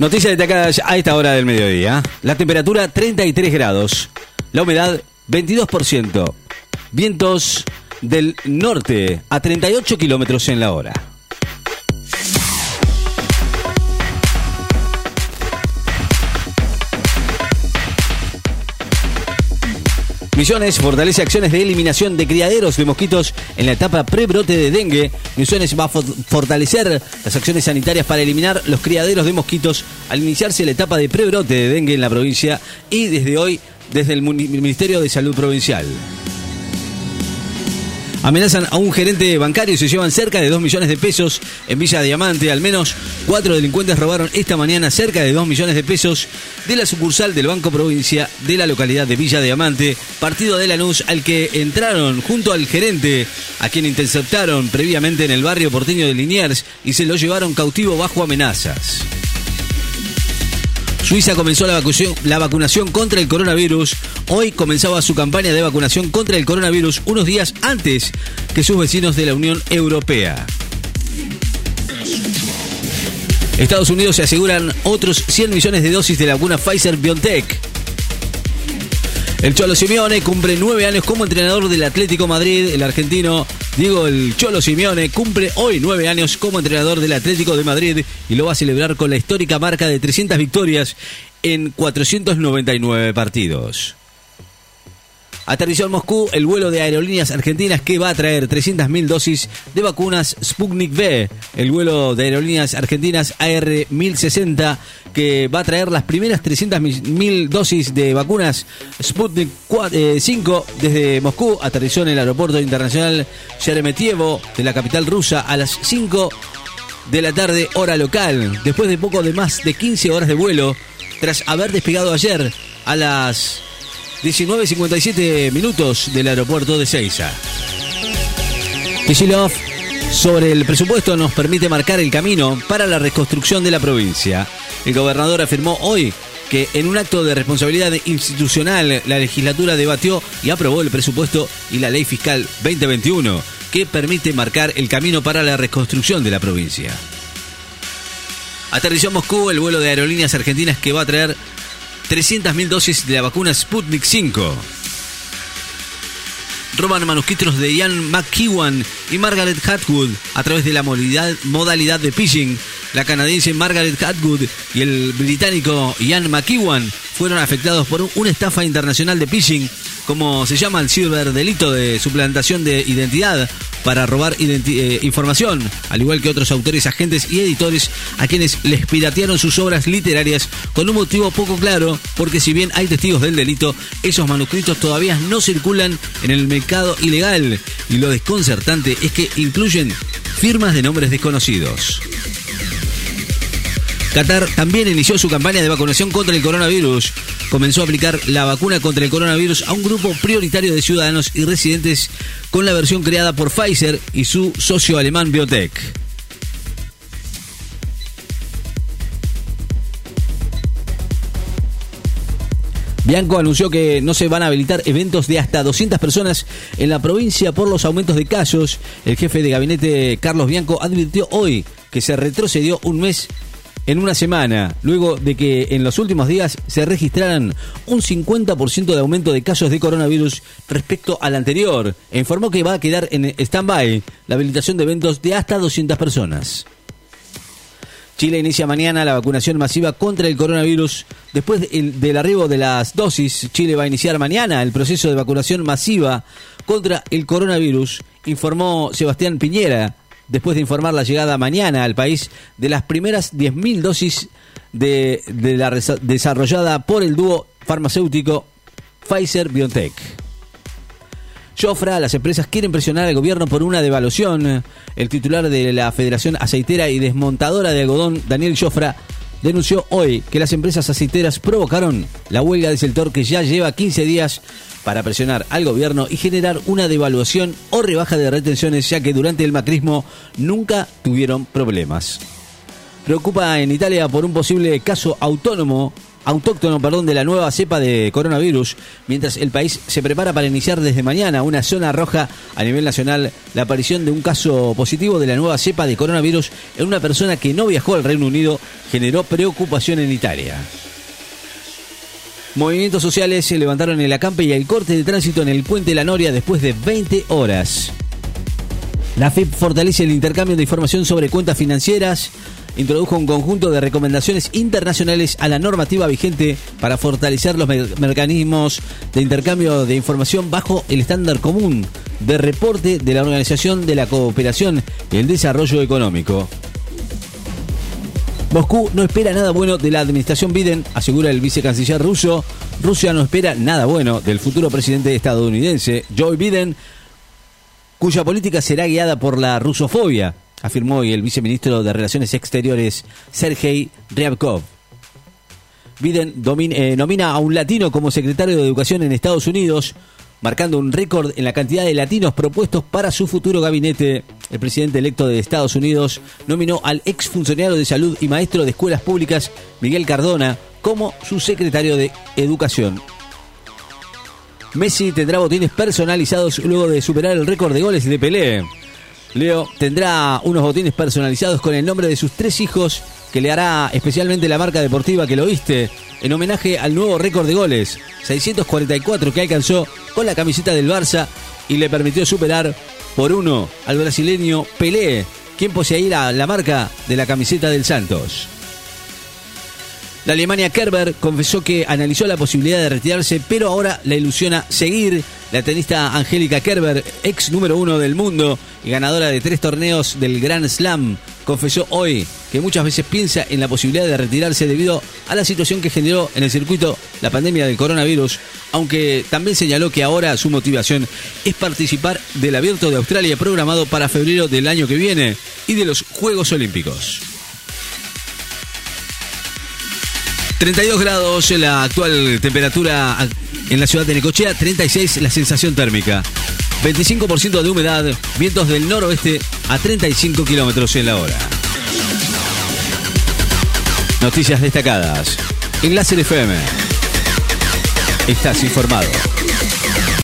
Noticias destacadas a esta hora del mediodía. La temperatura 33 grados. La humedad 22%. Vientos del norte a 38 kilómetros en la hora. Misiones fortalece acciones de eliminación de criaderos de mosquitos en la etapa prebrote de dengue. Misiones va a fortalecer las acciones sanitarias para eliminar los criaderos de mosquitos al iniciarse la etapa de prebrote de dengue en la provincia y desde hoy desde el Ministerio de Salud Provincial. Amenazan a un gerente bancario y se llevan cerca de 2 millones de pesos en Villa Diamante. Al menos cuatro delincuentes robaron esta mañana cerca de 2 millones de pesos de la sucursal del Banco Provincia de la localidad de Villa Diamante, partido de Lanús, al que entraron junto al gerente, a quien interceptaron previamente en el barrio porteño de Liniers y se lo llevaron cautivo bajo amenazas. Suiza comenzó la vacunación, la vacunación, contra el coronavirus. Hoy comenzaba su campaña de vacunación contra el coronavirus unos días antes que sus vecinos de la Unión Europea. Estados Unidos se aseguran otros 100 millones de dosis de la vacuna Pfizer BioNTech. El Cholo Simeone cumple nueve años como entrenador del Atlético Madrid. El argentino Diego El Cholo Simeone cumple hoy nueve años como entrenador del Atlético de Madrid y lo va a celebrar con la histórica marca de 300 victorias en 499 partidos. Aterrizó en Moscú el vuelo de aerolíneas argentinas que va a traer 300.000 dosis de vacunas Sputnik V. El vuelo de aerolíneas argentinas AR-1060 que va a traer las primeras 300.000 dosis de vacunas Sputnik 5 eh, desde Moscú. Aterrizó en el aeropuerto internacional Sheremetyevo de la capital rusa a las 5 de la tarde hora local. Después de poco de más de 15 horas de vuelo, tras haber despegado ayer a las 19.57 minutos del aeropuerto de Seiza. Kishilov sobre el presupuesto nos permite marcar el camino para la reconstrucción de la provincia. El gobernador afirmó hoy que en un acto de responsabilidad institucional la legislatura debatió y aprobó el presupuesto y la ley fiscal 2021 que permite marcar el camino para la reconstrucción de la provincia. Aterrizó Moscú el vuelo de aerolíneas argentinas que va a traer 300.000 dosis de la vacuna Sputnik 5. Roban manuscritos de Ian McEwan y Margaret Hatwood a través de la modalidad de phishing. La canadiense Margaret Hatwood y el británico Ian McEwan fueron afectados por una estafa internacional de phishing, como se llama el ciberdelito de suplantación de identidad, para robar eh, información, al igual que otros autores, agentes y editores a quienes les piratearon sus obras literarias con un motivo poco claro, porque si bien hay testigos del delito, esos manuscritos todavía no circulan en el mercado ilegal y lo desconcertante es que incluyen firmas de nombres desconocidos. Qatar también inició su campaña de vacunación contra el coronavirus. Comenzó a aplicar la vacuna contra el coronavirus a un grupo prioritario de ciudadanos y residentes con la versión creada por Pfizer y su socio alemán Biotech. Bianco anunció que no se van a habilitar eventos de hasta 200 personas en la provincia por los aumentos de casos. El jefe de gabinete Carlos Bianco advirtió hoy que se retrocedió un mes en una semana, luego de que en los últimos días se registraran un 50% de aumento de casos de coronavirus respecto al anterior. E informó que va a quedar en stand-by la habilitación de eventos de hasta 200 personas. Chile inicia mañana la vacunación masiva contra el coronavirus. Después del arribo de las dosis, Chile va a iniciar mañana el proceso de vacunación masiva contra el coronavirus, informó Sebastián Piñera, después de informar la llegada mañana al país de las primeras 10.000 dosis de, la desarrollada por el dúo farmacéutico Pfizer-BioNTech. Jofra, las empresas quieren presionar al gobierno por una devaluación. El titular de la Federación Aceitera y Desmontadora de Algodón, Daniel Jofra, denunció hoy que las empresas aceiteras provocaron la huelga del sector que ya lleva 15 días para presionar al gobierno y generar una devaluación o rebaja de retenciones, ya que durante el macrismo nunca tuvieron problemas. Preocupa en Italia por un posible caso autónomo autóctono perdón, de la nueva cepa de coronavirus, mientras el país se prepara para iniciar desde mañana una zona roja a nivel nacional la aparición de un caso positivo de la nueva cepa de coronavirus en una persona que no viajó al Reino Unido generó preocupación en Italia. Movimientos sociales se levantaron el acampe y el corte de tránsito en el puente La Noria después de 20 horas. La FIP fortalece el intercambio de información sobre cuentas financieras, introdujo un conjunto de recomendaciones internacionales a la normativa vigente para fortalecer los mecanismos de intercambio de información bajo el estándar común de reporte de la Organización de la Cooperación y el Desarrollo Económico. Moscú no espera nada bueno de la administración Biden, asegura el vicecanciller ruso. Rusia no espera nada bueno del futuro presidente estadounidense, Joe Biden, cuya política será guiada por la rusofobia, afirmó hoy el viceministro de Relaciones Exteriores, Sergei Ryabkov. Biden eh, nomina a un latino como secretario de Educación en Estados Unidos, marcando un récord en la cantidad de latinos propuestos para su futuro gabinete. El presidente electo de Estados Unidos nominó al exfuncionario de salud y maestro de escuelas públicas, Miguel Cardona, como su secretario de Educación. Messi tendrá botines personalizados luego de superar el récord de goles de Pelé. Leo tendrá unos botines personalizados con el nombre de sus tres hijos que le hará especialmente la marca deportiva que lo viste en homenaje al nuevo récord de goles, 644 que alcanzó con la camiseta del Barça y le permitió superar por uno al brasileño Pelé, quien poseía la marca de la camiseta del Santos. La Alemania Kerber confesó que analizó la posibilidad de retirarse, pero ahora la ilusiona seguir. La tenista Angélica Kerber, ex número uno del mundo y ganadora de tres torneos del Grand Slam, confesó hoy que muchas veces piensa en la posibilidad de retirarse debido a la situación que generó en el circuito la pandemia del coronavirus, aunque también señaló que ahora su motivación es participar del Abierto de Australia programado para febrero del año que viene y de los Juegos Olímpicos. 32 grados la actual temperatura en la ciudad de Necochea, 36 la sensación térmica. 25% de humedad, vientos del noroeste a 35 kilómetros en la hora. Noticias destacadas. Enlace FM. Estás informado.